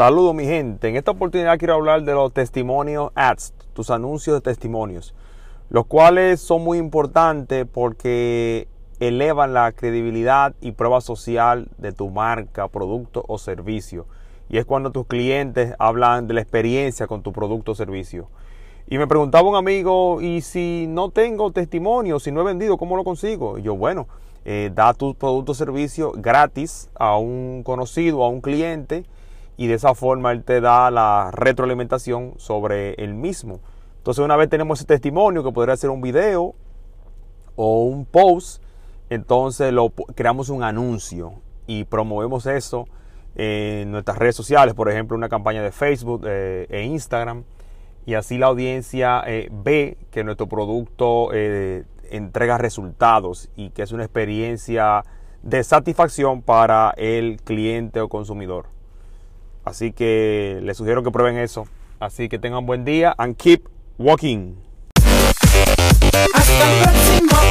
Saludos mi gente, en esta oportunidad quiero hablar de los testimonios ads, tus anuncios de testimonios, los cuales son muy importantes porque elevan la credibilidad y prueba social de tu marca, producto o servicio. Y es cuando tus clientes hablan de la experiencia con tu producto o servicio. Y me preguntaba un amigo, ¿y si no tengo testimonio, si no he vendido, cómo lo consigo? Y yo, bueno, eh, da tu producto o servicio gratis a un conocido, a un cliente, y de esa forma él te da la retroalimentación sobre el mismo. Entonces una vez tenemos ese testimonio que podría ser un video o un post, entonces lo, creamos un anuncio y promovemos eso en nuestras redes sociales, por ejemplo una campaña de Facebook eh, e Instagram y así la audiencia eh, ve que nuestro producto eh, entrega resultados y que es una experiencia de satisfacción para el cliente o consumidor. Así que les sugiero que prueben eso. Así que tengan buen día and keep walking. Hasta el próximo